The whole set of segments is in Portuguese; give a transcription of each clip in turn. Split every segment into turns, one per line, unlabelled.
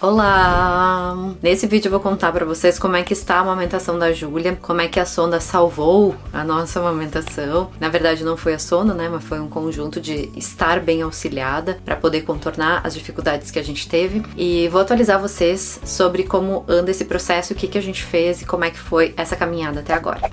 Olá! Nesse vídeo eu vou contar para vocês como é que está a amamentação da Júlia, como é que a sonda salvou a nossa amamentação. Na verdade não foi a sonda, né, mas foi um conjunto de estar bem auxiliada para poder contornar as dificuldades que a gente teve. E vou atualizar vocês sobre como anda esse processo, o que, que a gente fez e como é que foi essa caminhada até agora.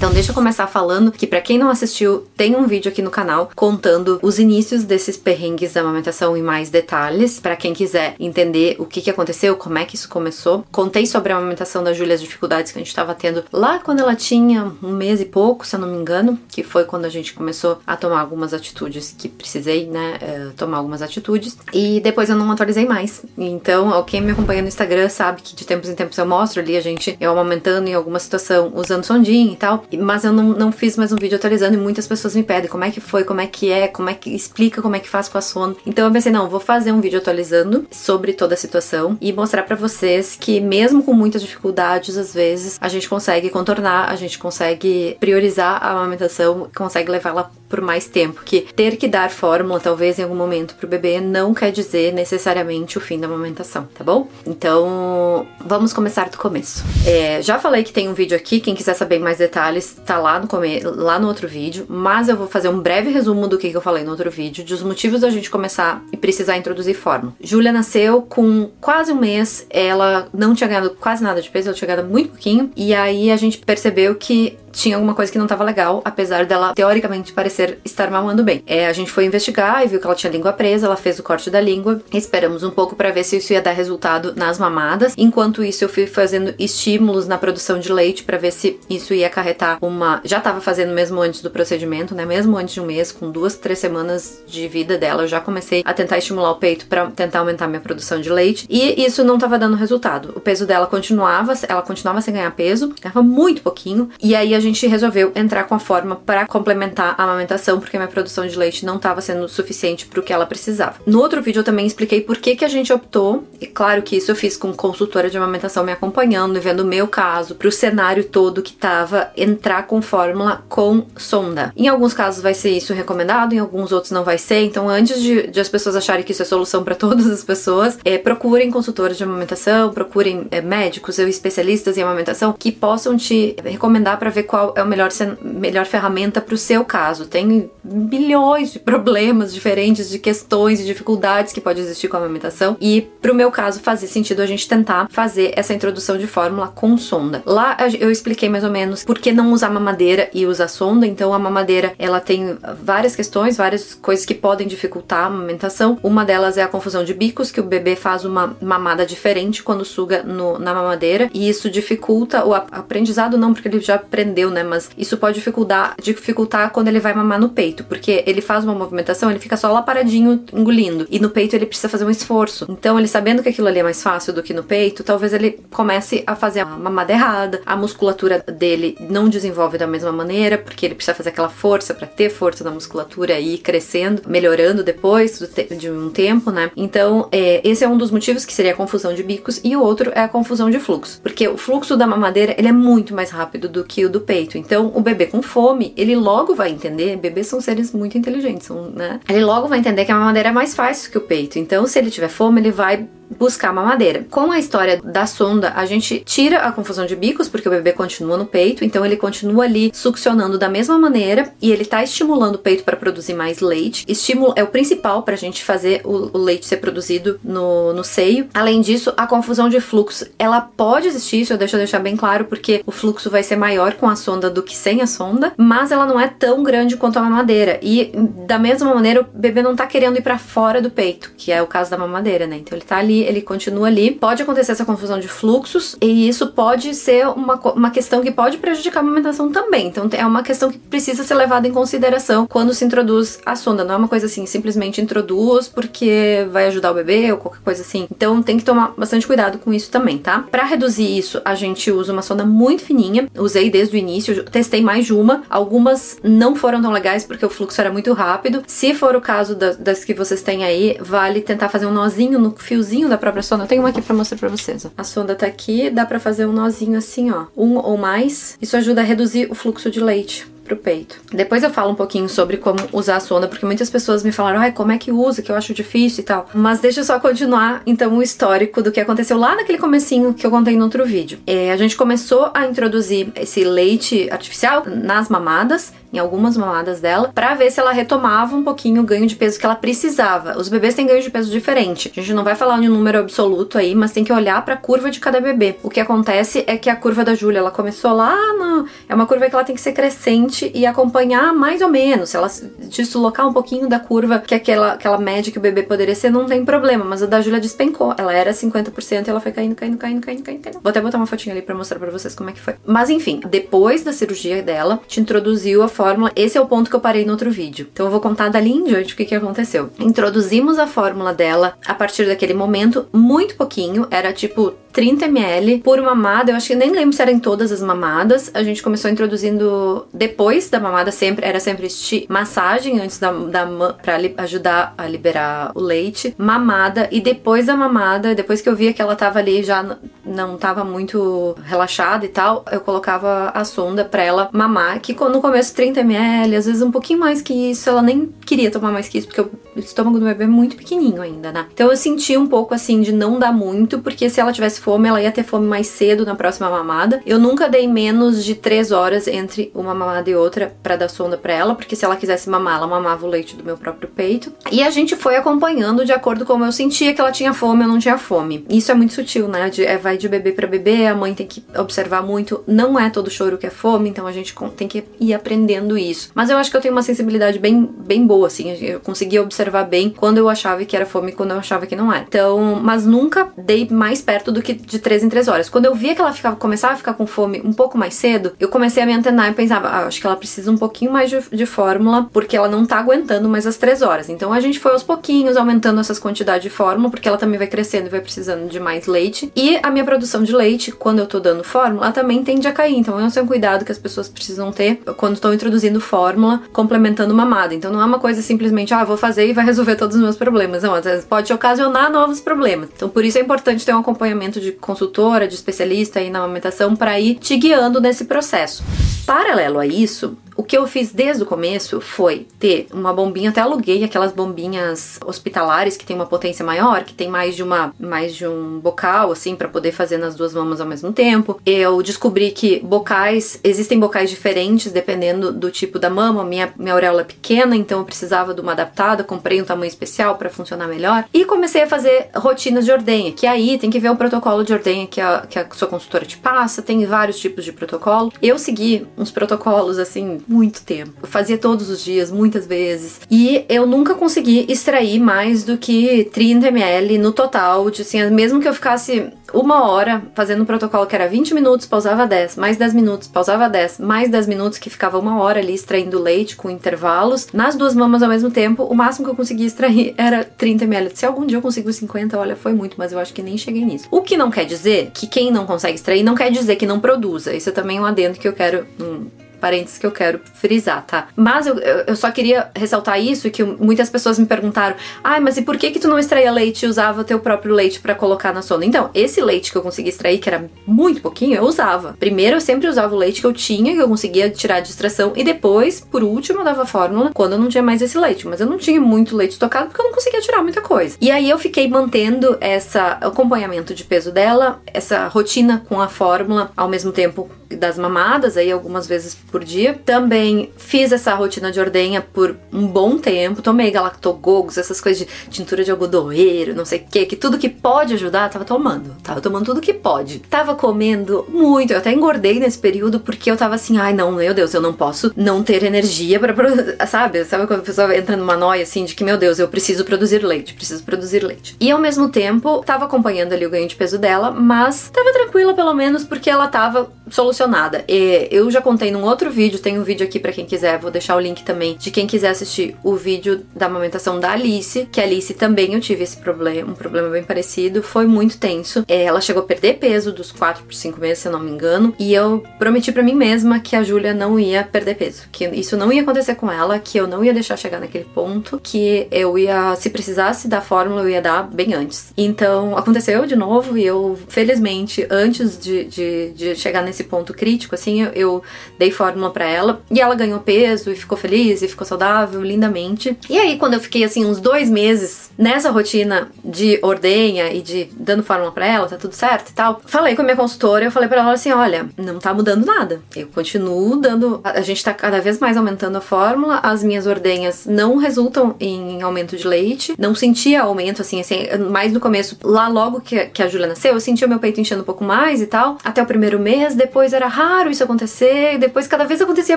Então deixa eu começar falando que para quem não assistiu, tem um vídeo aqui no canal contando os inícios desses perrengues da amamentação em mais detalhes, para quem quiser entender o que, que aconteceu, como é que isso começou. Contei sobre a amamentação da Júlia, as dificuldades que a gente estava tendo lá quando ela tinha um mês e pouco, se eu não me engano, que foi quando a gente começou a tomar algumas atitudes que precisei, né, uh, tomar algumas atitudes. E depois eu não atualizei mais. Então, quem me acompanha no Instagram sabe que de tempos em tempos eu mostro ali a gente eu amamentando em alguma situação usando sondinha e tal mas eu não, não fiz mais um vídeo atualizando e muitas pessoas me pedem como é que foi, como é que é, como é que explica como é que faz com a sono. Então eu pensei, não, vou fazer um vídeo atualizando sobre toda a situação e mostrar para vocês que mesmo com muitas dificuldades, às vezes a gente consegue contornar, a gente consegue priorizar a amamentação, consegue levá-la por mais tempo. Que ter que dar fórmula, talvez em algum momento, pro bebê não quer dizer necessariamente o fim da amamentação, tá bom? Então vamos começar do começo. É, já falei que tem um vídeo aqui, quem quiser saber mais detalhes, tá lá no, come lá no outro vídeo, mas eu vou fazer um breve resumo do que eu falei no outro vídeo, dos motivos da gente começar e precisar introduzir fórmula. Júlia nasceu com quase um mês, ela não tinha ganhado quase nada de peso, ela tinha ganhado muito pouquinho, e aí a gente percebeu que tinha alguma coisa que não estava legal, apesar dela teoricamente parecer estar mamando bem. É, a gente foi investigar e viu que ela tinha língua presa, ela fez o corte da língua. Esperamos um pouco para ver se isso ia dar resultado nas mamadas. Enquanto isso, eu fui fazendo estímulos na produção de leite para ver se isso ia acarretar uma. Já estava fazendo mesmo antes do procedimento, né? Mesmo antes de um mês, com duas, três semanas de vida dela, eu já comecei a tentar estimular o peito para tentar aumentar minha produção de leite. E isso não estava dando resultado. O peso dela continuava, ela continuava sem ganhar peso, ganhava muito pouquinho. E aí a a gente resolveu entrar com a forma para complementar a amamentação, porque minha produção de leite não estava sendo suficiente para o que ela precisava. No outro vídeo eu também expliquei por que, que a gente optou, e claro que isso eu fiz com consultora de amamentação me acompanhando e vendo o meu caso, para o cenário todo que estava entrar com fórmula com sonda. Em alguns casos vai ser isso recomendado, em alguns outros não vai ser, então antes de, de as pessoas acharem que isso é solução para todas as pessoas, é, procurem consultores de amamentação, procurem é, médicos ou especialistas em amamentação que possam te recomendar para ver qual é a melhor, melhor ferramenta para o seu caso. Tem milhões de problemas diferentes, de questões e dificuldades que pode existir com a amamentação. E para o meu caso, fazia sentido a gente tentar fazer essa introdução de fórmula com sonda. Lá eu expliquei mais ou menos por que não usar mamadeira e usar sonda. Então a mamadeira ela tem várias questões, várias coisas que podem dificultar a amamentação. Uma delas é a confusão de bicos, que o bebê faz uma mamada diferente quando suga no, na mamadeira e isso dificulta o aprendizado, não porque ele já aprendeu né? Mas isso pode dificultar, dificultar quando ele vai mamar no peito, porque ele faz uma movimentação, ele fica só lá paradinho engolindo. E no peito ele precisa fazer um esforço. Então, ele sabendo que aquilo ali é mais fácil do que no peito, talvez ele comece a fazer a mamada errada, a musculatura dele não desenvolve da mesma maneira, porque ele precisa fazer aquela força para ter força na musculatura e ir crescendo, melhorando depois de um tempo, né? Então, é, esse é um dos motivos que seria a confusão de bicos, e o outro é a confusão de fluxo, porque o fluxo da mamadeira ele é muito mais rápido do que o do peito. Então, o bebê com fome, ele logo vai entender, bebês são seres muito inteligentes, são, né? Ele logo vai entender que a mamadeira é mais fácil que o peito. Então, se ele tiver fome, ele vai buscar mamadeira. Com a história da sonda, a gente tira a confusão de bicos, porque o bebê continua no peito, então ele continua ali succionando da mesma maneira e ele tá estimulando o peito para produzir mais leite. Estímulo é o principal para a gente fazer o, o, leite ser produzido no, no seio. Além disso, a confusão de fluxo, ela pode existir, isso eu deixo deixar bem claro, porque o fluxo vai ser maior com a sonda do que sem a sonda, mas ela não é tão grande quanto a mamadeira. E da mesma maneira, o bebê não tá querendo ir para fora do peito, que é o caso da mamadeira, né? Então ele tá ali ele continua ali. Pode acontecer essa confusão de fluxos e isso pode ser uma, uma questão que pode prejudicar a amamentação também. Então é uma questão que precisa ser levada em consideração quando se introduz a sonda. Não é uma coisa assim, simplesmente introduz porque vai ajudar o bebê ou qualquer coisa assim. Então tem que tomar bastante cuidado com isso também, tá? Para reduzir isso, a gente usa uma sonda muito fininha. Usei desde o início, testei mais de uma. Algumas não foram tão legais porque o fluxo era muito rápido. Se for o caso das, das que vocês têm aí, vale tentar fazer um nozinho no fiozinho da própria sonda. Eu tenho uma aqui pra mostrar pra vocês. Ó. A sonda tá aqui, dá pra fazer um nozinho assim, ó. Um ou mais. Isso ajuda a reduzir o fluxo de leite pro peito. Depois eu falo um pouquinho sobre como usar a sonda, porque muitas pessoas me falaram, ai, como é que usa, que eu acho difícil e tal. Mas deixa eu só continuar, então, o histórico do que aconteceu lá naquele comecinho que eu contei no outro vídeo. É, a gente começou a introduzir esse leite artificial nas mamadas, em algumas mamadas dela, para ver se ela retomava um pouquinho o ganho de peso que ela precisava. Os bebês têm ganho de peso diferente. A gente não vai falar de um número absoluto aí, mas tem que olhar para a curva de cada bebê. O que acontece é que a curva da Júlia, ela começou lá no... é uma curva que ela tem que ser crescente e acompanhar mais ou menos. Se ela deslocar um pouquinho da curva, que é aquela aquela média que o bebê poderia ser, não tem problema, mas a da Júlia despencou. Ela era 50% e ela foi caindo, caindo, caindo, caindo, caindo, caindo. Vou até botar uma fotinha ali para mostrar para vocês como é que foi. Mas enfim, depois da cirurgia dela, te introduziu a fórmula. Esse é o ponto que eu parei no outro vídeo. Então eu vou contar dali em diante o que, que aconteceu. Introduzimos a fórmula dela a partir daquele momento, muito pouquinho, era tipo 30 ml por mamada. Eu acho que nem lembro se era em todas as mamadas. A gente começou introduzindo depois da mamada, sempre era sempre massagem antes da, da para ajudar a liberar o leite, mamada e depois da mamada, depois que eu via que ela tava ali já não tava muito relaxada e tal, eu colocava a sonda para ela mamar, que no começo 30 ml, às vezes um pouquinho mais que isso, ela nem queria tomar mais que isso, porque o estômago do bebê é muito pequenininho ainda, né? Então eu senti um pouco assim de não dar muito, porque se ela tivesse fome, ela ia ter fome mais cedo na próxima mamada. Eu nunca dei menos de 3 horas entre uma mamada e outra para dar sonda para ela, porque se ela quisesse mamar, ela mamava o leite do meu próprio peito. E a gente foi acompanhando de acordo com como eu sentia que ela tinha fome ou não tinha fome. Isso é muito sutil, né? De, é, vai de bebê para bebê, a mãe tem que observar muito. Não é todo choro que é fome, então a gente tem que ir aprendendo isso. Mas eu acho que eu tenho uma sensibilidade bem, bem boa, assim. Eu conseguia observar bem quando eu achava que era fome e quando eu achava que não era. Então, mas nunca dei mais perto do que de 3 em 3 horas. Quando eu via que ela ficava, começava a ficar com fome um pouco mais cedo, eu comecei a me antenar e pensava, ah, acho que ela precisa um pouquinho mais de, de fórmula, porque ela não tá aguentando mais as 3 horas. Então a gente foi aos pouquinhos aumentando essas quantidades de fórmula, porque ela também vai crescendo e vai precisando de mais leite. E a minha produção de leite, quando eu tô dando fórmula, ela também tende a cair. Então é um cuidado que as pessoas precisam ter quando estão introduzindo fórmula, complementando mamada. Então não é uma coisa simplesmente, ah, vou fazer e vai resolver todos os meus problemas. Não, às vezes pode ocasionar novos problemas. Então por isso é importante ter um acompanhamento de consultora, de especialista aí na amamentação para ir te guiando nesse processo. Paralelo a isso, o que eu fiz desde o começo foi ter uma bombinha, até aluguei aquelas bombinhas hospitalares que tem uma potência maior, que tem mais de uma mais de um bocal assim para poder fazer nas duas mamas ao mesmo tempo. Eu descobri que bocais, existem bocais diferentes dependendo do tipo da mama. Minha minha auréola é pequena, então eu precisava de uma adaptada, comprei um tamanho especial para funcionar melhor e comecei a fazer rotinas de ordenha, que aí tem que ver o protocolo de ordenha que a, que a sua consultora te passa, tem vários tipos de protocolo. Eu segui uns protocolos assim muito tempo. Eu fazia todos os dias, muitas vezes. E eu nunca consegui extrair mais do que 30 ml no total. De, assim, mesmo que eu ficasse uma hora fazendo um protocolo que era 20 minutos, pausava 10, mais 10 minutos, pausava 10, mais 10 minutos, que ficava uma hora ali extraindo leite com intervalos. Nas duas mamas ao mesmo tempo, o máximo que eu conseguia extrair era 30 ml. Se algum dia eu consigo 50, olha, foi muito, mas eu acho que nem cheguei nisso. O que não quer dizer que quem não consegue extrair não quer dizer que não produza. Isso é também um adendo que eu quero. Hum, parênteses que eu quero frisar, tá? Mas eu, eu só queria ressaltar isso, que muitas pessoas me perguntaram, ai, ah, mas e por que que tu não extraía leite e usava teu próprio leite para colocar na sonda? Então, esse leite que eu consegui extrair, que era muito pouquinho, eu usava. Primeiro, eu sempre usava o leite que eu tinha, que eu conseguia tirar de extração, e depois, por último, eu dava fórmula quando eu não tinha mais esse leite. Mas eu não tinha muito leite estocado porque eu não conseguia tirar muita coisa. E aí eu fiquei mantendo essa acompanhamento de peso dela, essa rotina com a fórmula, ao mesmo tempo das mamadas, aí algumas vezes por dia. Também fiz essa rotina de ordenha por um bom tempo, tomei galactogogos, essas coisas de tintura de algodoeiro, não sei o que, que tudo que pode ajudar, tava tomando. Tava tomando tudo que pode. Tava comendo muito, eu até engordei nesse período porque eu tava assim, ai não, meu Deus, eu não posso não ter energia para sabe? Sabe quando a pessoa entra numa noia assim de que, meu Deus, eu preciso produzir leite, preciso produzir leite. E ao mesmo tempo, tava acompanhando ali o ganho de peso dela, mas tava tranquila pelo menos porque ela tava solucionada. E eu já contei num outro vídeo, tem um vídeo aqui para quem quiser, vou deixar o link também de quem quiser assistir o vídeo da amamentação da Alice, que a Alice também eu tive esse problema, um problema bem parecido, foi muito tenso. É, ela chegou a perder peso dos 4 por 5 meses, se eu não me engano, e eu prometi para mim mesma que a Júlia não ia perder peso, que isso não ia acontecer com ela, que eu não ia deixar chegar naquele ponto, que eu ia, se precisasse dar fórmula, eu ia dar bem antes. Então aconteceu de novo e eu, felizmente, antes de, de, de chegar nesse ponto crítico, assim, eu, eu dei fórmula fórmula para ela e ela ganhou peso e ficou feliz e ficou saudável lindamente. E aí, quando eu fiquei assim uns dois meses nessa rotina de ordenha e de dando fórmula para ela, tá tudo certo e tal, falei com a minha consultora, eu falei para ela assim: olha, não tá mudando nada. Eu continuo dando. A gente tá cada vez mais aumentando a fórmula, as minhas ordenhas não resultam em aumento de leite, não sentia aumento assim, assim, mais no começo, lá logo que, a Júlia nasceu, eu sentia o meu peito enchendo um pouco mais e tal, até o primeiro mês, depois era raro isso acontecer, depois cada vez acontecia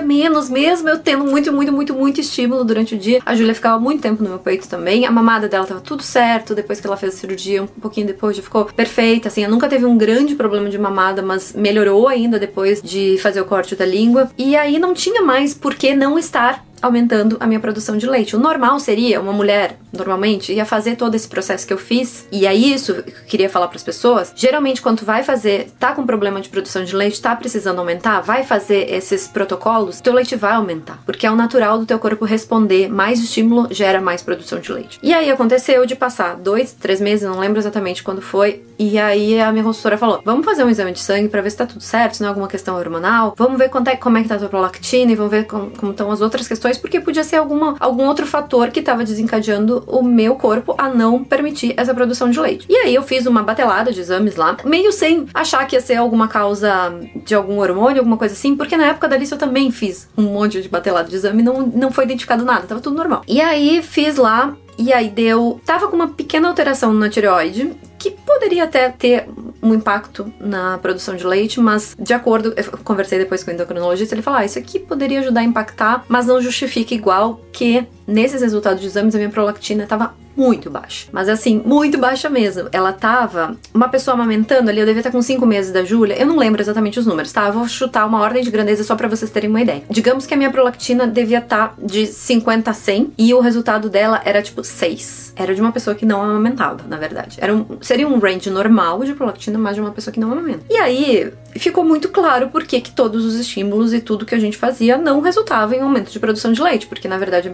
menos, mesmo eu tendo muito, muito, muito, muito estímulo durante o dia. A Júlia ficava muito tempo no meu peito também, a mamada dela tava tudo certo, depois que ela fez a cirurgia, um pouquinho depois já ficou perfeita, assim, eu nunca teve um grande problema de mamada, mas melhorou ainda depois de fazer o corte da língua. E aí não tinha mais por que não estar aumentando a minha produção de leite. O normal seria uma mulher, normalmente, ia fazer todo esse processo que eu fiz. E é isso que eu queria falar para as pessoas. Geralmente, quando vai fazer, tá com problema de produção de leite, tá precisando aumentar, vai fazer esses protocolos, teu leite vai aumentar. Porque é o natural do teu corpo responder. Mais estímulo gera mais produção de leite. E aí aconteceu de passar dois, três meses, não lembro exatamente quando foi. E aí a minha consultora falou: vamos fazer um exame de sangue para ver se tá tudo certo, se não é alguma questão hormonal. Vamos ver quanto é, como é que tá a tua prolactina e vamos ver como estão as outras questões porque podia ser alguma, algum outro fator que estava desencadeando o meu corpo a não permitir essa produção de leite. E aí eu fiz uma batelada de exames lá, meio sem achar que ia ser alguma causa de algum hormônio, alguma coisa assim, porque na época da lista eu também fiz um monte de batelada de exame não, não foi identificado nada, tava tudo normal. E aí fiz lá e aí deu. Tava com uma pequena alteração na tireoide, que poderia até ter um impacto na produção de leite, mas de acordo, eu conversei depois com o endocrinologista, ele falou: ah, isso aqui poderia ajudar a impactar, mas não justifica igual que nesses resultados de exames a minha prolactina estava muito baixa. Mas assim, muito baixa mesmo. Ela tava. Uma pessoa amamentando ali, eu devia estar com 5 meses da Júlia. Eu não lembro exatamente os números, tá? Eu vou chutar uma ordem de grandeza só para vocês terem uma ideia. Digamos que a minha prolactina devia estar de 50 a 100 e o resultado dela era tipo 6. Era de uma pessoa que não amamentava, na verdade. Era um, seria um range normal de prolactina, mas de uma pessoa que não amamenta. E aí, ficou muito claro por que todos os estímulos e tudo que a gente fazia não resultava em aumento de produção de leite, porque na verdade a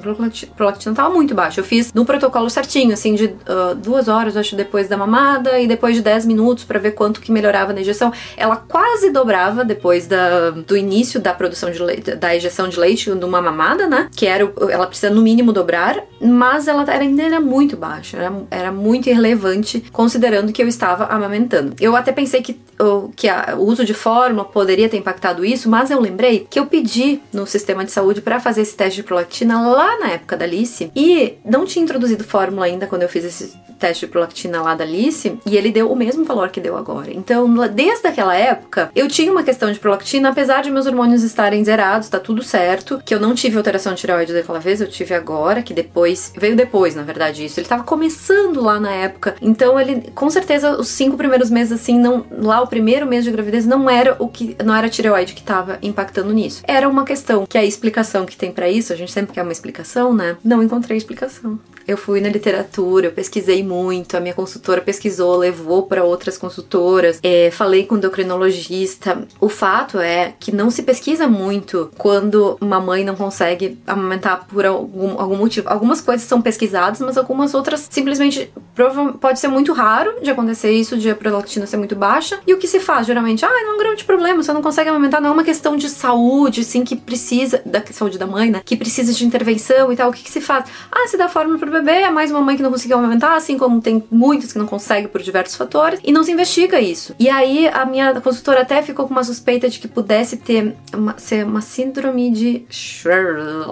prolactina estava muito baixa. Eu fiz no protocolo certinho, assim, de uh, duas horas, acho, depois da mamada e depois de 10 minutos para ver quanto que melhorava na injeção. Ela quase dobrava depois da, do início da produção de leite, da injeção de leite de uma mamada, né? Que era, ela precisa no mínimo dobrar, mas ela ainda era muito baixa, era, era muito irrelevante considerando que eu estava amamentando. Eu até pensei que, que a, o uso de de fórmula poderia ter impactado isso, mas eu lembrei que eu pedi no sistema de saúde para fazer esse teste de prolactina lá na época da Alice e não tinha introduzido fórmula ainda quando eu fiz esse teste de prolactina lá da Alice e ele deu o mesmo valor que deu agora. Então, desde aquela época, eu tinha uma questão de prolactina, apesar de meus hormônios estarem zerados, tá tudo certo, que eu não tive alteração de tireoide daquela vez, eu tive agora, que depois, veio depois, na verdade, isso. Ele tava começando lá na época, então ele, com certeza, os cinco primeiros meses, assim, não, lá o primeiro mês de gravidez não era o que, não era a tireoide que tava impactando nisso. Era uma questão, que a explicação que tem para isso, a gente sempre quer uma explicação, né? Não encontrei explicação. Eu fui na literatura, eu pesquisei muito, a minha consultora pesquisou, levou para outras consultoras, é, falei com o endocrinologista. O fato é que não se pesquisa muito quando uma mãe não consegue amamentar por algum, algum motivo. Algumas coisas são pesquisadas, mas algumas outras simplesmente pode ser muito raro de acontecer isso, de a prolactina ser muito baixa. E o que se faz geralmente? Ah, não um grande problema, você não consegue amamentar, não é uma questão de saúde, sim, que precisa, da saúde da mãe, né? Que precisa de intervenção e tal. O que, que se faz? Ah, se dá fórmula pro bebê, é mais uma mãe que não conseguiu amamentar, assim como tem muitas que não conseguem por diversos fatores, e não se investiga isso. E aí a minha consultora até ficou com uma suspeita de que pudesse ter uma, ser uma síndrome de.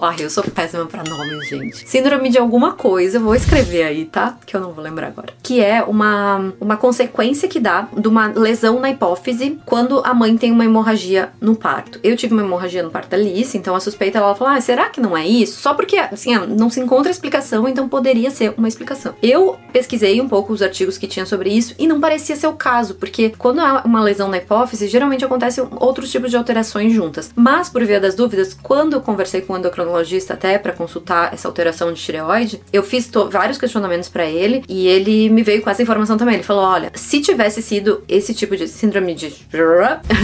Ai, eu sou péssima pra nomes, gente. Síndrome de alguma coisa, eu vou escrever aí, tá? Que eu não vou lembrar agora. Que é uma, uma consequência que dá de uma lesão na hipófise quando a mãe tem uma hemorragia no parto. Eu tive uma hemorragia no parto da Alice, então a suspeita ela falou: ah, será que não é isso? Só porque, assim, não se encontra explicação, então poderia ser uma explicação. Eu pesquisei um pouco os artigos que tinha sobre isso e não parecia ser o caso, porque quando há uma lesão na hipófise, geralmente acontecem outros tipos de alterações juntas. Mas, por via das dúvidas, quando eu conversei com o endocrinologista até para consultar essa alteração de tireoide, eu fiz vários questionamentos para ele e ele me veio com essa informação também. Ele falou: olha, se tivesse sido esse tipo de síndrome de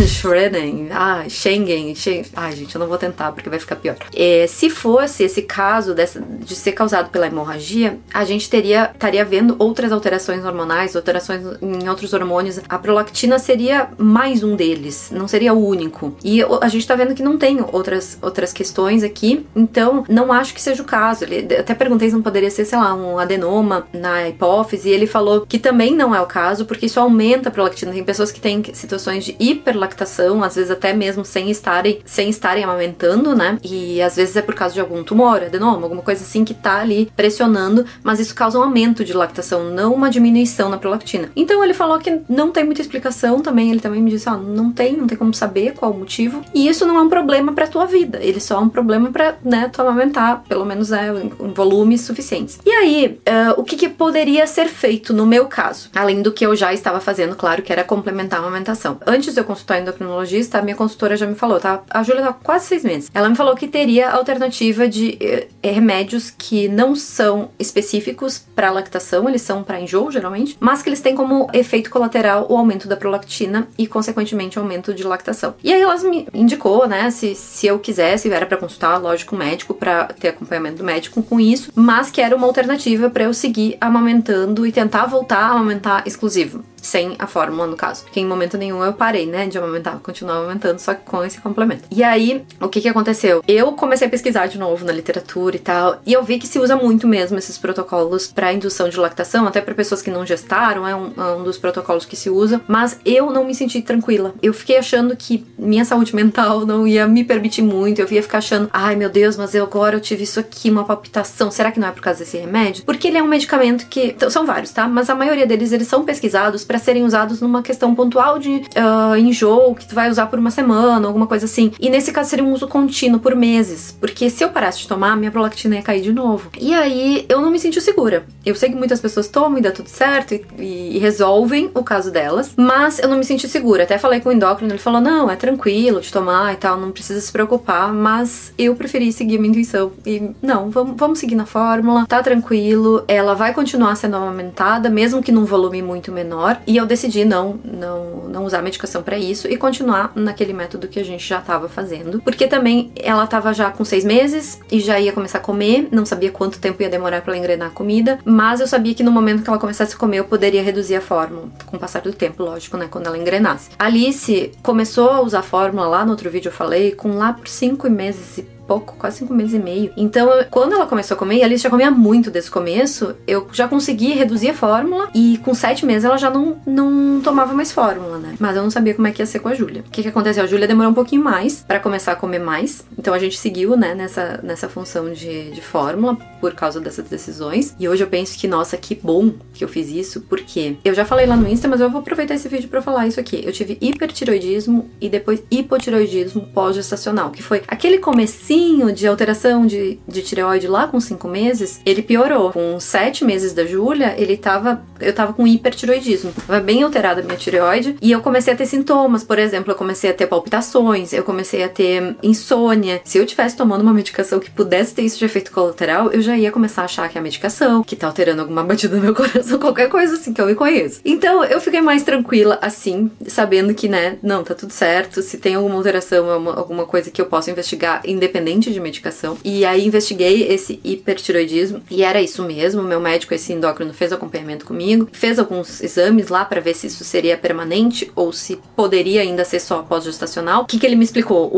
Schrennen, ah, Schengen, Schengen, ai gente, eu não vou tentar porque vai ficar pior. É, se fosse esse caso dessa, de ser causado pela hemorragia, a gente teria estaria vendo outras alterações hormonais, alterações em outros hormônios. A prolactina seria mais um deles, não seria o único. E a gente tá vendo que não tem outras, outras questões aqui, então não acho que seja o caso. Ele, até perguntei se não poderia ser, sei lá, um adenoma na hipófise, e ele falou que também não é o caso, porque isso aumenta a prolactina. Tem pessoas que têm situações de hiperlactação, às vezes até mesmo sem estarem, sem estarem amamentando, né? E às vezes é por causa de algum tumor, adenoma, alguma coisa assim que tá ali pressionando, mas isso causa um aumento de lactação, não uma diminuição na prolactina. Então ele falou que não tem muita explicação também, ele também me disse, ó, não tem, não tem como saber qual o motivo. E isso não é um problema para tua vida, ele só é um problema para, né, tu amamentar, pelo menos é em volumes suficientes. E aí, uh, o que, que poderia ser feito no meu caso, além do que eu já estava fazendo, claro, que era complementar a amamentação. Antes de eu consultar endocrinologista, a minha consultora já me falou, tá? A Júlia tá quase seis meses. Ela me falou que teria alternativa de eh, remédios que não são específicos para lactação, eles são para enjoo geralmente, mas que eles têm como efeito colateral o aumento da prolactina e consequentemente o aumento de lactação. E aí elas me indicou, né, se, se eu quisesse, era para consultar, lógico, médico para ter acompanhamento do médico com isso, mas que era uma alternativa para eu seguir amamentando e tentar voltar a amamentar exclusivo sem a fórmula no caso. Porque em momento nenhum eu parei, né, de amamentar, continuar amamentando, só que com esse complemento. E aí, o que que aconteceu? Eu comecei a pesquisar de novo na literatura e tal, e eu vi que se usa muito mesmo esses protocolos para indução de lactação, até para pessoas que não gestaram, é um, é um dos protocolos que se usa, mas eu não me senti tranquila. Eu fiquei achando que minha saúde mental não ia me permitir muito, eu ia ficar achando, ai meu Deus, mas eu agora eu tive isso aqui, uma palpitação, será que não é por causa desse remédio? Porque ele é um medicamento que, então, são vários, tá? Mas a maioria deles, eles são pesquisados para serem usados numa questão pontual de uh, enjoo que tu vai usar por uma semana, alguma coisa assim. E nesse caso seria um uso contínuo por meses, porque se eu parasse de tomar, minha prolactina ia cair de novo. E aí eu não me senti segura. Eu sei que muitas pessoas tomam e dá tudo certo e, e, resolvem o caso delas, mas eu não me senti segura. Até falei com o endócrino, ele falou: não, é tranquilo de tomar e tal, não precisa se preocupar, mas eu preferi seguir minha intuição. E não, vamos, vamos seguir na fórmula, tá tranquilo, ela vai continuar sendo amamentada, mesmo que num volume muito menor. E eu decidi não, não, não usar medicação para isso e continuar naquele método que a gente já estava fazendo. Porque também ela estava já com seis meses e já ia começar a comer, não sabia quanto tempo ia demorar para ela engrenar a comida, mas eu sabia que no momento que ela começasse a comer eu poderia reduzir a fórmula, com o passar do tempo, lógico, né, quando ela engrenasse. Alice começou a usar a fórmula lá no outro vídeo eu falei, com lá por cinco meses e pouco, quase cinco meses e meio. Então, quando ela começou a comer, a Alice já comia muito desde o começo, eu já consegui reduzir a fórmula e com sete meses ela já não, não tomava mais fórmula, né? Mas eu não sabia como é que ia ser com a Júlia. O que, que aconteceu? A Júlia demorou um pouquinho mais para começar a comer mais, então a gente seguiu, né, nessa, nessa função de, de fórmula por causa dessas decisões. E hoje eu penso que, nossa, que bom que eu fiz isso, porque eu já falei lá no Insta, mas eu vou aproveitar esse vídeo para falar isso aqui. Eu tive hipertiroidismo e depois hipotiroidismo pós-gestacional, que foi aquele comecinho de alteração de, de tireoide lá com cinco meses, ele piorou. Com sete meses da Júlia, ele tava. Eu tava com hipertiroidismo. Tava bem alterada a minha tireoide. E eu comecei a ter sintomas. Por exemplo, eu comecei a ter palpitações, eu comecei a ter insônia. Se eu tivesse tomando uma medicação que pudesse ter isso de efeito colateral, eu já ia começar a achar que é a medicação, que tá alterando alguma batida no meu coração, qualquer coisa assim que eu me conheço. Então eu fiquei mais tranquila assim, sabendo que, né, não, tá tudo certo. Se tem alguma alteração, alguma coisa que eu possa investigar independente de medicação. E aí investiguei esse hipertiroidismo e era isso mesmo. Meu médico, esse endócrino, fez acompanhamento comigo, fez alguns exames lá para ver se isso seria permanente ou se poderia ainda ser só pós-gestacional. O que, que ele me explicou?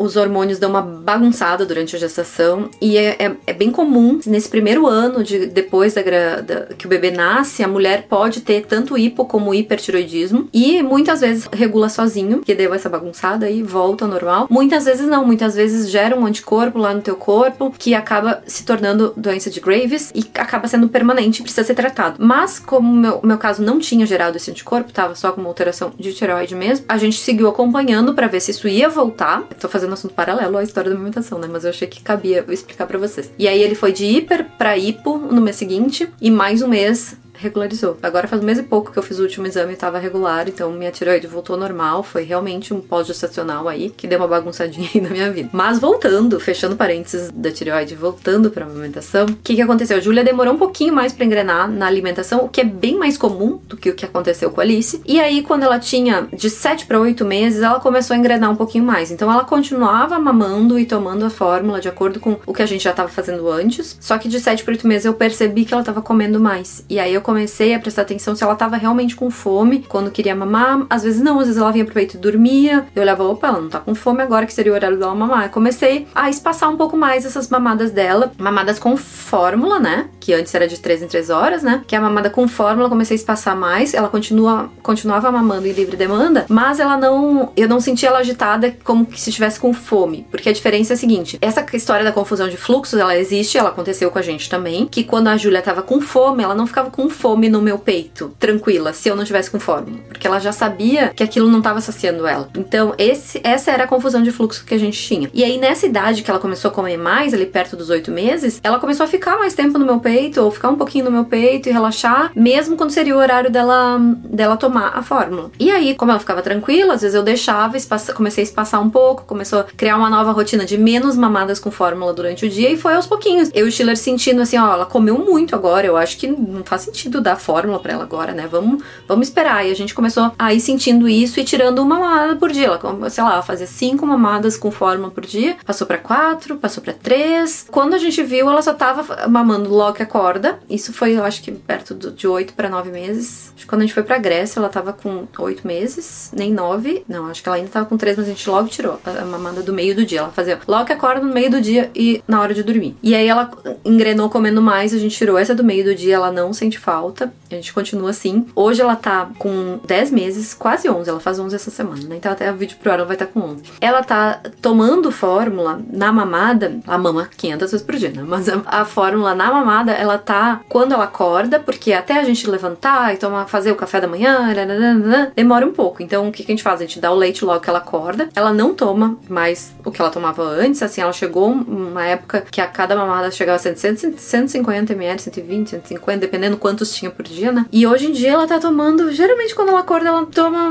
Os hormônios dão uma bagunçada durante a gestação e é, é, é bem comum nesse primeiro ano de depois da, da, que o bebê nasce, a mulher pode ter tanto hipo como hipertiroidismo e muitas vezes regula sozinho, que deu essa bagunçada e volta ao normal. Muitas vezes não, muitas vezes gera um anticorpo lá no teu corpo que acaba se tornando doença de Graves e acaba sendo permanente e precisa ser tratado. Mas, como meu, meu caso não tinha gerado esse anticorpo, tava só com uma alteração de tireoide mesmo, a gente seguiu acompanhando para ver se isso ia voltar. tô fazendo assunto paralelo à história da amamentação, né? Mas eu achei que cabia explicar para vocês. E aí ele foi de hiper para hipo no mês seguinte e mais um mês regularizou. Agora faz um mês e pouco que eu fiz o último exame e tava regular, então minha tireoide voltou normal. Foi realmente um pós-gestacional aí que deu uma bagunçadinha aí na minha vida. Mas voltando, fechando parênteses da tireoide, voltando pra amamentação, o que que aconteceu? A Júlia demorou um pouquinho mais para engrenar na alimentação, o que é bem mais comum do que o que aconteceu com a Alice. E aí, quando ela tinha de 7 para 8 meses, ela começou a engrenar um pouquinho mais. Então ela continuava mamando e tomando a fórmula de acordo com o que a gente já estava fazendo antes. Só que de 7 para 8 meses eu percebi que ela estava comendo mais. E aí eu comecei a prestar atenção se ela estava realmente com fome quando queria mamar. Às vezes não, às vezes ela vinha pro peito e dormia. Eu olhava, opa, ela não tá com fome agora, que seria o horário dela mamar. Eu comecei a espaçar um pouco mais essas mamadas dela. Mamadas com fórmula, né? Que antes era de 3 em 3 horas, né? Que a mamada com fórmula comecei a espaçar mais. Ela continua, continuava mamando em livre demanda, mas ela não. Eu não sentia ela agitada como se estivesse com fome. Porque a diferença é a seguinte: essa história da confusão de fluxos, ela existe, ela aconteceu com a gente também. Que quando a Júlia tava com fome, ela não ficava com fome no meu peito, tranquila, se eu não tivesse com fome. Porque ela já sabia que aquilo não tava saciando ela. Então, esse, essa era a confusão de fluxo que a gente tinha. E aí, nessa idade que ela começou a comer mais, ali perto dos oito meses, ela começou a ficar mais tempo no meu peito, ou ficar um pouquinho no meu peito e relaxar, mesmo quando seria o horário dela, dela tomar a fórmula. E aí, como ela ficava tranquila, às vezes eu deixava, espaça, comecei a espaçar um pouco, começou a criar uma nova rotina de menos mamadas com fórmula durante o dia e foi aos pouquinhos. Eu e o Schiller sentindo assim, ó, ela comeu muito agora, eu acho que não faz sentido dar fórmula para ela agora, né? Vamos, vamos esperar. E a gente começou a ir sentindo isso e tirando uma mamada por dia. Ela, sei lá, fazia cinco mamadas com fórmula por dia, passou para quatro, passou para três. Quando a gente viu, ela só tava mamando logo que acorda. Isso foi, eu acho que perto de oito para nove meses. Acho que quando a gente foi pra Grécia, ela tava com oito meses, nem nove. Não, acho que ela ainda tava com três, mas a gente logo tirou a, a mamada do meio do dia. Ela fazia logo que acorda no meio do dia e na hora de dormir. E aí ela engrenou comendo mais, a gente tirou essa do meio do dia, ela não sente falta. A gente continua assim. Hoje ela tá com 10 meses, quase 11. Ela faz 11 essa semana, né? Então até o vídeo pro ar ela vai estar tá com 11. Ela tá tomando fórmula na mamada, a mama 500 vezes por dia, né? Mas a, a fórmula na mamada, ela tá quando ela acorda, porque até a gente levantar e tomar, fazer o café da manhã, demora um pouco. Então o que, que a gente faz? A gente dá o leite logo que ela acorda. Ela não toma mais o que ela tomava antes, assim, ela chegou uma época que a cada mamada chegava a 150 ml, 120, 150, dependendo quantos tinha por dia, né? E hoje em dia ela tá tomando, geralmente quando ela acorda, ela toma.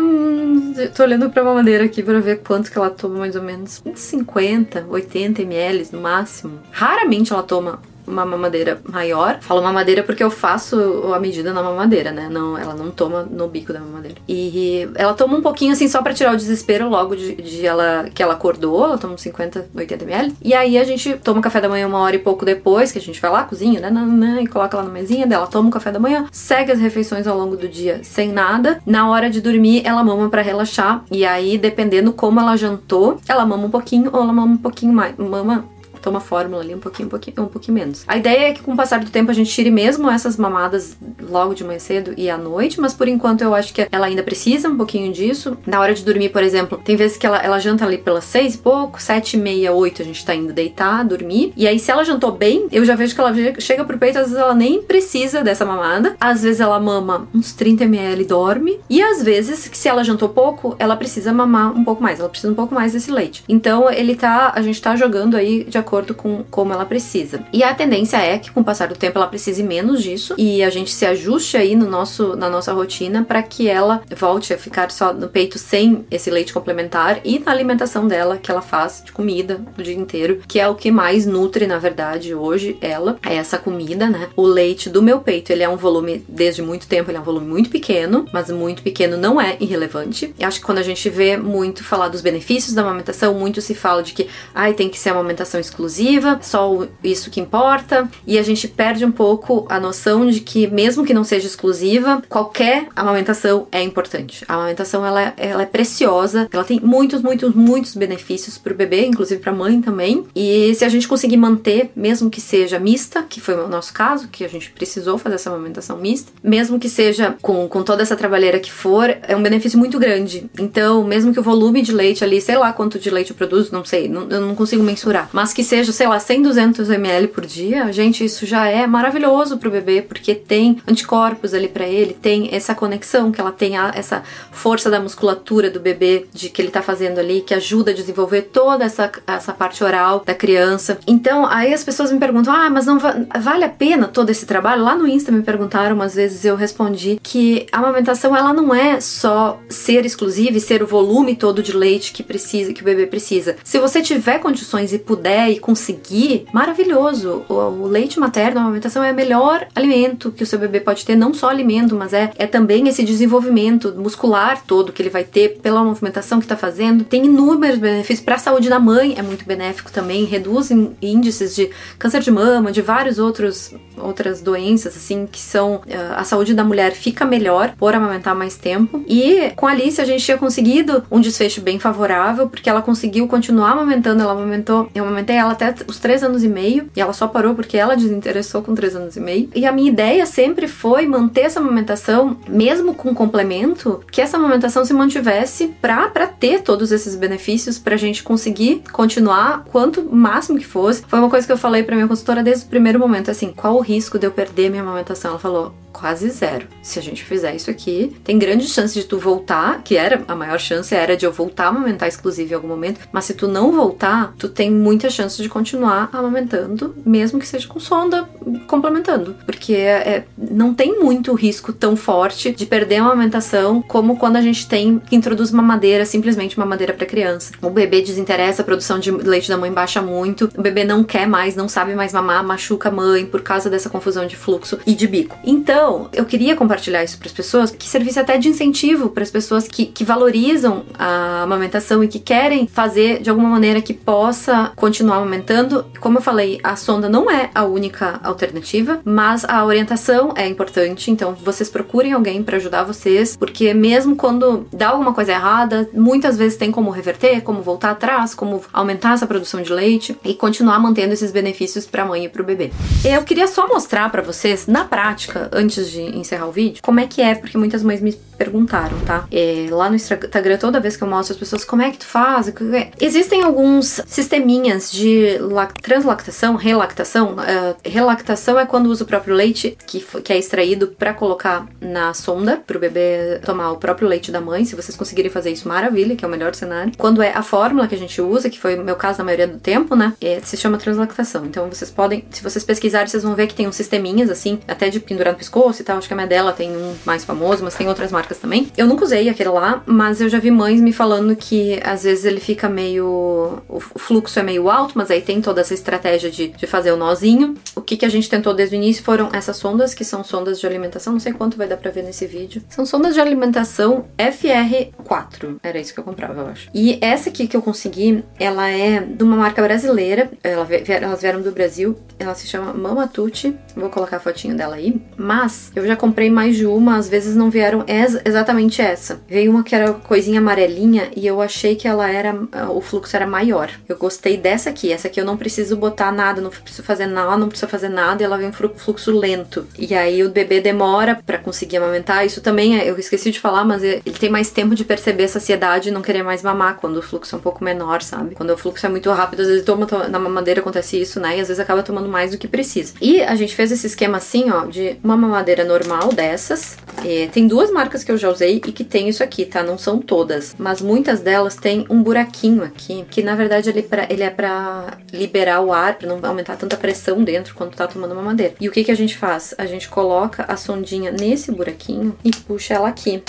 Tô olhando pra mamadeira aqui pra ver quanto que ela toma, mais ou menos. 50, 80 ml no máximo. Raramente ela toma uma mamadeira maior. Falo mamadeira porque eu faço a medida na mamadeira, né? Não, ela não toma no bico da mamadeira. E ela toma um pouquinho assim só para tirar o desespero logo de, de, ela que ela acordou, ela toma uns 50, 80 ml. E aí a gente toma café da manhã uma hora e pouco depois, que a gente vai lá, cozinha, né? E coloca ela na mesinha dela, toma o café da manhã, segue as refeições ao longo do dia sem nada. Na hora de dormir, ela mama para relaxar. E aí, dependendo como ela jantou, ela mama um pouquinho ou ela mama um pouquinho mais. Mama toma fórmula ali um pouquinho, um pouquinho, um pouquinho menos. A ideia é que com o passar do tempo a gente tire mesmo essas mamadas logo de manhã cedo e à noite, mas por enquanto eu acho que ela ainda precisa um pouquinho disso. Na hora de dormir, por exemplo, tem vezes que ela, ela janta ali pelas seis e pouco, sete e meia, oito a gente tá indo deitar, dormir. E aí se ela jantou bem, eu já vejo que ela chega pro peito, às vezes ela nem precisa dessa mamada. Às vezes ela mama uns 30 ml e dorme. E às vezes, se ela jantou pouco, ela precisa mamar um pouco mais, ela precisa um pouco mais desse leite. Então ele tá, a gente tá jogando aí de acordo acordo com como ela precisa. E a tendência é que com o passar do tempo ela precise menos disso e a gente se ajuste aí no nosso na nossa rotina para que ela volte a ficar só no peito sem esse leite complementar e na alimentação dela que ela faz de comida o dia inteiro, que é o que mais nutre na verdade hoje ela, é essa comida, né? O leite do meu peito, ele é um volume desde muito tempo, ele é um volume muito pequeno, mas muito pequeno não é irrelevante. Eu acho que quando a gente vê muito falar dos benefícios da amamentação, muito se fala de que ai, tem que ser amamentação exclusiva exclusiva, só isso que importa, e a gente perde um pouco a noção de que, mesmo que não seja exclusiva, qualquer amamentação é importante. A amamentação ela, ela é preciosa, ela tem muitos, muitos, muitos benefícios para o bebê, inclusive para a mãe também. E se a gente conseguir manter, mesmo que seja mista, que foi o nosso caso, que a gente precisou fazer essa amamentação mista, mesmo que seja com, com toda essa trabalheira que for, é um benefício muito grande. Então, mesmo que o volume de leite ali, sei lá quanto de leite eu produzo, não sei, não, eu não consigo mensurar, mas que seja, sei lá, 100, 200 ml por dia, gente, isso já é maravilhoso pro bebê, porque tem anticorpos ali para ele, tem essa conexão que ela tem a, essa força da musculatura do bebê de que ele tá fazendo ali, que ajuda a desenvolver toda essa, essa parte oral da criança. Então, aí as pessoas me perguntam: "Ah, mas não va vale a pena todo esse trabalho?" Lá no Insta me perguntaram umas vezes, eu respondi que a amamentação ela não é só ser exclusiva e ser o volume todo de leite que precisa, que o bebê precisa. Se você tiver condições e puder e conseguir, maravilhoso. O, o leite materno, a amamentação é o melhor alimento que o seu bebê pode ter, não só alimento, mas é, é também esse desenvolvimento muscular todo que ele vai ter pela movimentação que está fazendo. Tem inúmeros benefícios para a saúde da mãe, é muito benéfico também, reduz índices de câncer de mama, de vários outros outras doenças assim que são eh, a saúde da mulher fica melhor por amamentar mais tempo. E com a Alice a gente tinha conseguido um desfecho bem favorável, porque ela conseguiu continuar amamentando, ela amamentou, eu amamentei ela até os três anos e meio, e ela só parou porque ela desinteressou com três anos e meio. E a minha ideia sempre foi manter essa amamentação, mesmo com complemento, que essa amamentação se mantivesse pra ter todos esses benefícios, pra gente conseguir continuar quanto máximo que fosse. Foi uma coisa que eu falei pra minha consultora desde o primeiro momento, assim, qual o risco de eu perder minha amamentação? Ela falou, quase zero. Se a gente fizer isso aqui, tem grande chance de tu voltar, que era a maior chance era de eu voltar a amamentar exclusivo em algum momento, mas se tu não voltar, tu tem muita chance de continuar amamentando, mesmo que seja com sonda complementando, porque é, não tem muito risco tão forte de perder a amamentação como quando a gente tem que introduz uma madeira, simplesmente uma madeira para criança. O bebê desinteressa, a produção de leite da mãe baixa muito, o bebê não quer mais, não sabe mais mamar, machuca a mãe por causa dessa confusão de fluxo e de bico. Então, então, eu queria compartilhar isso para as pessoas, que servisse até de incentivo para as pessoas que, que valorizam a amamentação e que querem fazer de alguma maneira que possa continuar amamentando. Como eu falei, a sonda não é a única alternativa, mas a orientação é importante. Então, vocês procurem alguém para ajudar vocês, porque mesmo quando dá alguma coisa errada, muitas vezes tem como reverter, como voltar atrás, como aumentar essa produção de leite e continuar mantendo esses benefícios para a mãe e para o bebê. Eu queria só mostrar para vocês na prática, antes de encerrar o vídeo, como é que é, porque muitas mães me perguntaram, tá? É, lá no Instagram, toda vez que eu mostro as pessoas como é que tu faz, é? existem alguns sisteminhas de translactação, relactação. Uh, relactação é quando usa o próprio leite que, que é extraído para colocar na sonda pro bebê tomar o próprio leite da mãe. Se vocês conseguirem fazer isso, maravilha, que é o melhor cenário. Quando é a fórmula que a gente usa, que foi o meu caso na maioria do tempo, né? É, se chama translactação. Então vocês podem, se vocês pesquisarem, vocês vão ver que tem uns sisteminhas assim, até de pendurar no pescoço e tal. Acho que a dela tem um mais famoso, mas tem outras marcas também. Eu nunca usei aquele lá, mas eu já vi mães me falando que às vezes ele fica meio. O fluxo é meio alto, mas aí tem toda essa estratégia de, de fazer o nozinho. O que, que a gente tentou desde o início foram essas sondas, que são sondas de alimentação, não sei quanto vai dar pra ver nesse vídeo. São sondas de alimentação FR4. Era isso que eu comprava, eu acho. E essa aqui que eu consegui, ela é de uma marca brasileira. elas vieram do Brasil. Ela se chama Mamatuti. Vou colocar a fotinho dela aí. Mas eu já comprei mais de uma, às vezes não vieram ex exatamente essa. Veio uma que era coisinha amarelinha e eu achei que ela era. O fluxo era maior. Eu gostei dessa aqui. Essa aqui eu não preciso botar nada, não preciso fazer nada, não preciso fazer nada e ela vem um fluxo lento. E aí o bebê demora para conseguir amamentar. Isso também é, eu esqueci de falar, mas ele tem mais tempo de perceber a saciedade e não querer mais mamar quando o fluxo é um pouco menor, sabe? Quando o fluxo é muito rápido, às vezes toma, na mamadeira acontece isso, né? E às vezes acaba tomando mais do que precisa. E a gente fez esse esquema assim, ó, de uma mamadeira normal dessas. É, tem duas marcas que eu já usei e que tem isso aqui, tá? Não são todas, mas muitas delas têm um buraquinho aqui, que na verdade ele, é pra, ele é pra liberar o ar, pra não aumentar tanta pressão dentro quando tá tomando uma madeira. E o que que a gente faz? A gente coloca a sondinha nesse buraquinho e puxa ela aqui.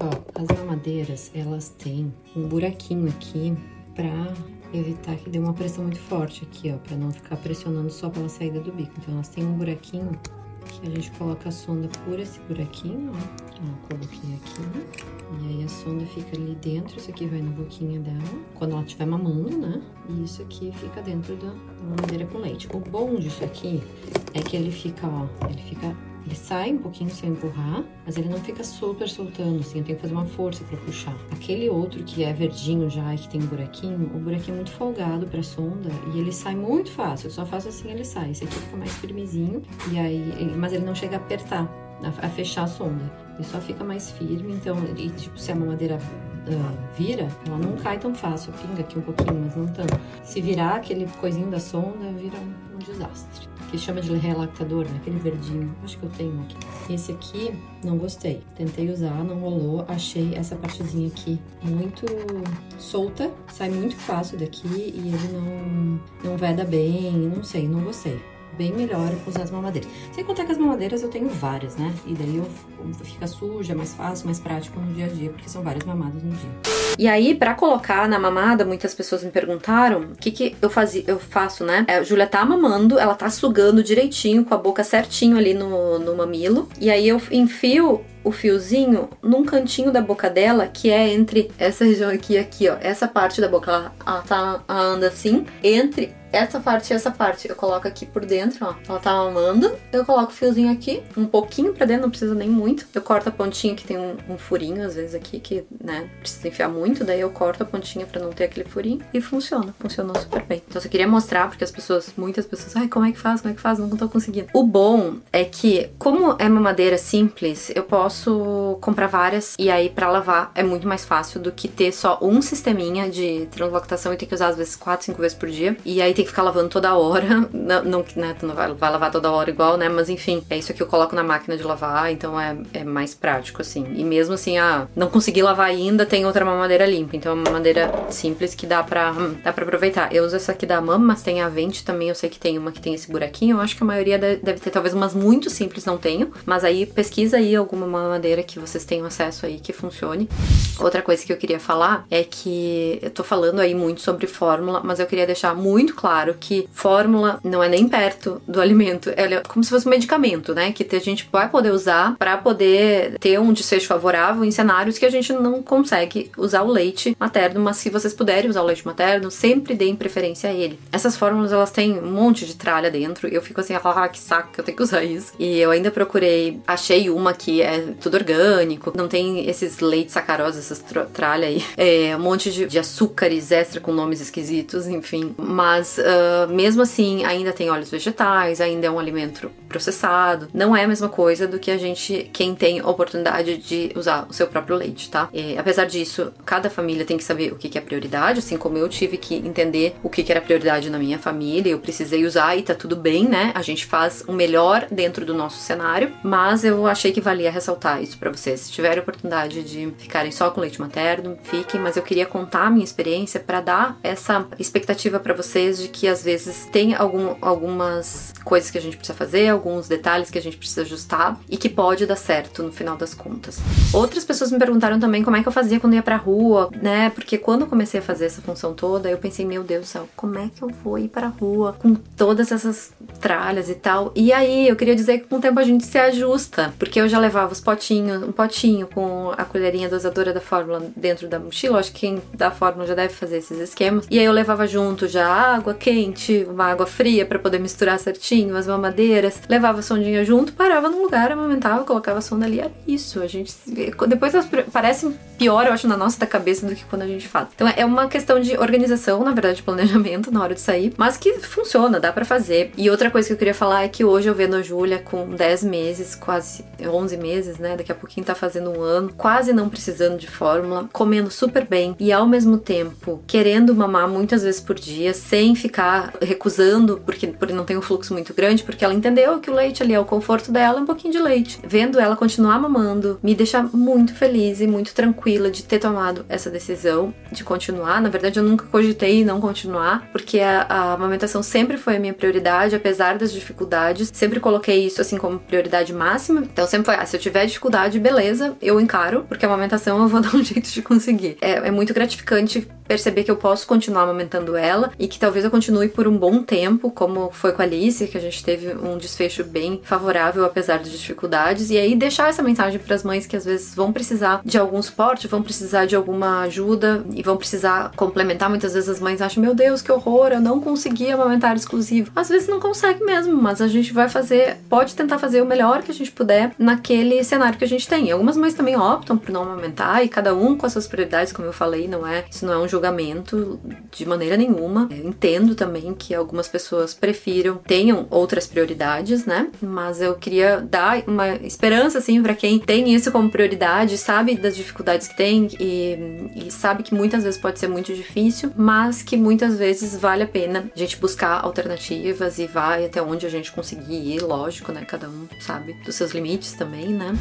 Ó, as mamadeiras, elas têm um buraquinho aqui pra evitar que dê uma pressão muito forte aqui, ó, para não ficar pressionando só pela saída do bico. Então elas têm um buraquinho a gente coloca a sonda por esse buraquinho, ó. ó coloquei aqui. E aí a sonda fica ali dentro, isso aqui vai na boquinha dela, quando ela estiver mamando, né? E isso aqui fica dentro da mamadeira com leite. O bom disso aqui é que ele fica, ó, ele fica ele sai um pouquinho sem empurrar, mas ele não fica super soltando, assim, eu tenho que fazer uma força para puxar. Aquele outro que é verdinho já e que tem um buraquinho, o buraquinho é muito folgado pra sonda e ele sai muito fácil. Eu só faço assim ele sai. Esse aqui fica mais firmezinho, e aí, mas ele não chega a apertar, a, a fechar a sonda. Ele só fica mais firme, então, e, tipo, se é uma madeira uh, vira, ela não cai tão fácil. Pinga aqui um pouquinho, mas não tanto. Se virar aquele coisinho da sonda, vira desastre. Que chama de relactador, né? Aquele verdinho. Acho que eu tenho aqui. Esse aqui, não gostei. Tentei usar, não rolou. Achei essa partezinha aqui muito solta. Sai muito fácil daqui e ele não, não veda bem. Não sei, não gostei bem melhor usar as mamadeiras. Sem contar que as mamadeiras eu tenho várias, né? E daí eu, fica suja, mais fácil, mais prático no dia a dia, porque são várias mamadas no dia. E aí, para colocar na mamada, muitas pessoas me perguntaram o que, que eu, fazia, eu faço, né? É, a Júlia tá mamando, ela tá sugando direitinho, com a boca certinho ali no, no mamilo. E aí eu enfio o fiozinho num cantinho da boca dela, que é entre essa região aqui e aqui, ó. Essa parte da boca, ela, ela tá ela anda assim, entre essa parte e essa parte eu coloco aqui por dentro, ó. Ela tá mamando, eu coloco o fiozinho aqui, um pouquinho pra dentro, não precisa nem muito. Eu corto a pontinha que tem um, um furinho, às vezes aqui, que, né, precisa enfiar muito, daí eu corto a pontinha pra não ter aquele furinho e funciona, funcionou super bem. Então eu só queria mostrar, porque as pessoas, muitas pessoas, ai, como é que faz, como é que faz, não tô conseguindo. O bom é que, como é mamadeira simples, eu posso comprar várias e aí para lavar é muito mais fácil do que ter só um sisteminha de transloctação e ter que usar às vezes 4, 5 vezes por dia. E aí tem tem que ficar lavando toda hora. Não, né, tu não vai, vai, lavar toda hora igual, né? Mas enfim, é isso que eu coloco na máquina de lavar, então é, é mais prático, assim. E mesmo assim, ah, não consegui lavar ainda, tem outra mamadeira limpa. Então é uma madeira simples que dá pra, dá pra aproveitar. Eu uso essa aqui da Mama, mas tem a Vente também. Eu sei que tem uma que tem esse buraquinho. Eu acho que a maioria deve ter, talvez umas muito simples, não tenho. Mas aí pesquisa aí alguma mamadeira que vocês tenham acesso aí que funcione. Outra coisa que eu queria falar é que eu tô falando aí muito sobre fórmula, mas eu queria deixar muito claro claro que fórmula não é nem perto do alimento, ela é como se fosse um medicamento, né? Que a gente vai poder usar para poder ter um desfecho favorável em cenários que a gente não consegue usar o leite materno, mas se vocês puderem usar o leite materno, sempre deem preferência a ele. Essas fórmulas elas têm um monte de tralha dentro, eu fico assim, ah, que saco que eu tenho que usar isso. E eu ainda procurei, achei uma que é tudo orgânico, não tem esses leites sacarosos, essas tralha aí, é, um monte de, de açúcares extra com nomes esquisitos, enfim. Mas uh, mesmo assim, ainda tem óleos vegetais, ainda é um alimento processado. Não é a mesma coisa do que a gente, quem tem oportunidade de usar o seu próprio leite, tá? E, apesar disso, cada família tem que saber o que, que é prioridade, assim como eu tive que entender o que, que era prioridade na minha família, eu precisei usar e tá tudo bem, né? A gente faz o melhor dentro do nosso cenário, mas eu achei que valia ressaltar isso para vocês. Se tiverem oportunidade de ficarem só com leite materno, fiquem, mas eu queria contar a minha experiência para dar essa expectativa para vocês de que às vezes tem algum, algumas coisas que a gente precisa fazer, alguns detalhes que a gente precisa ajustar e que pode dar certo no final das contas. Outras pessoas me perguntaram também como é que eu fazia quando ia pra rua, né? Porque quando eu comecei a fazer essa função toda, eu pensei, meu Deus do céu, como é que eu vou ir pra rua com todas essas tralhas e tal? E aí, eu queria dizer que com o tempo a gente se ajusta, porque eu já levava os potinhos, um potinho com a colherinha dosadora da fórmula dentro da mochila, acho que quem da fórmula já deve fazer esses esquemas. E aí eu levava junto já água, quente, uma água fria para poder misturar certinho, as mamadeiras, levava a sondinha junto, parava num lugar, amamentava, colocava a sonda ali, era isso. A gente depois parece pior, eu acho, na nossa cabeça do que quando a gente faz. Então é uma questão de organização, na verdade, de planejamento na hora de sair, mas que funciona, dá para fazer. E outra coisa que eu queria falar é que hoje eu vendo a Júlia com 10 meses, quase 11 meses, né? Daqui a pouquinho tá fazendo um ano, quase não precisando de fórmula, comendo super bem e ao mesmo tempo querendo mamar muitas vezes por dia, sem ficar recusando porque, porque não tem um fluxo muito grande, porque ela entendeu que o leite ali é o conforto dela, um pouquinho de leite. Vendo ela continuar mamando, me deixa muito feliz e muito tranquila de ter tomado essa decisão de continuar. Na verdade, eu nunca cogitei não continuar, porque a, a amamentação sempre foi a minha prioridade, apesar das dificuldades. Sempre coloquei isso assim como prioridade máxima. Então sempre foi, ah, se eu tiver dificuldade, beleza, eu encaro, porque a amamentação eu vou dar um jeito de conseguir. É, é muito gratificante perceber que eu posso continuar amamentando ela e que talvez eu continue por um bom tempo, como foi com a Alice, que a gente teve um desfecho bem favorável apesar das dificuldades, e aí deixar essa mensagem para as mães que às vezes vão precisar de algum suporte, vão precisar de alguma ajuda e vão precisar complementar. Muitas vezes as mães acham: meu Deus, que horror, eu não consegui amamentar exclusivo. Às vezes não consegue mesmo, mas a gente vai fazer, pode tentar fazer o melhor que a gente puder naquele cenário que a gente tem. Algumas mães também optam por não amamentar e cada um com as suas prioridades, como eu falei, não é, isso não é um julgamento de maneira nenhuma. Eu entendo também que algumas pessoas prefiram, tenham outras prioridades, né? Mas eu queria dar uma esperança, assim, para quem tem isso como prioridade, sabe das dificuldades que tem e, e sabe que muitas vezes pode ser muito difícil, mas que muitas vezes vale a pena a gente buscar alternativas e vai até onde a gente conseguir ir, lógico, né? Cada um sabe dos seus limites também, né?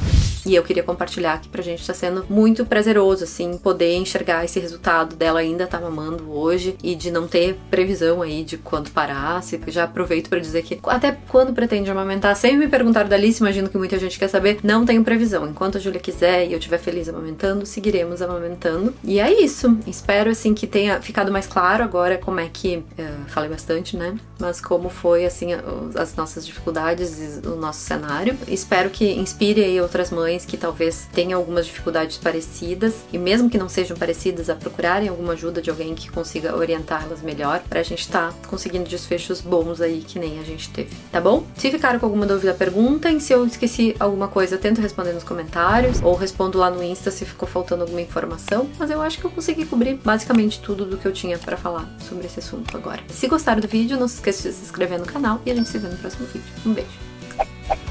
E eu queria compartilhar que pra gente tá sendo muito prazeroso, assim, poder enxergar esse resultado dela ainda tá mamando hoje e de não ter previsão aí de quando parar. Já aproveito para dizer que até quando pretende amamentar, sempre me perguntaram da Alice, imagino que muita gente quer saber, não tenho previsão. Enquanto a Júlia quiser e eu estiver feliz amamentando, seguiremos amamentando. E é isso. Espero, assim, que tenha ficado mais claro agora como é que. Uh, falei bastante, né? Mas como foi, assim, as nossas dificuldades e o nosso cenário. Espero que inspire aí outras mães que talvez tenham algumas dificuldades parecidas e mesmo que não sejam parecidas, a procurarem alguma ajuda de alguém que consiga orientá-las melhor pra gente estar tá conseguindo desfechos bons aí que nem a gente teve, tá bom? Se ficaram com alguma dúvida, perguntem. Se eu esqueci alguma coisa, tento responder nos comentários ou respondo lá no Insta se ficou faltando alguma informação, mas eu acho que eu consegui cobrir basicamente tudo do que eu tinha para falar sobre esse assunto agora. Se gostaram do vídeo, não se esqueça de se inscrever no canal e a gente se vê no próximo vídeo. Um beijo!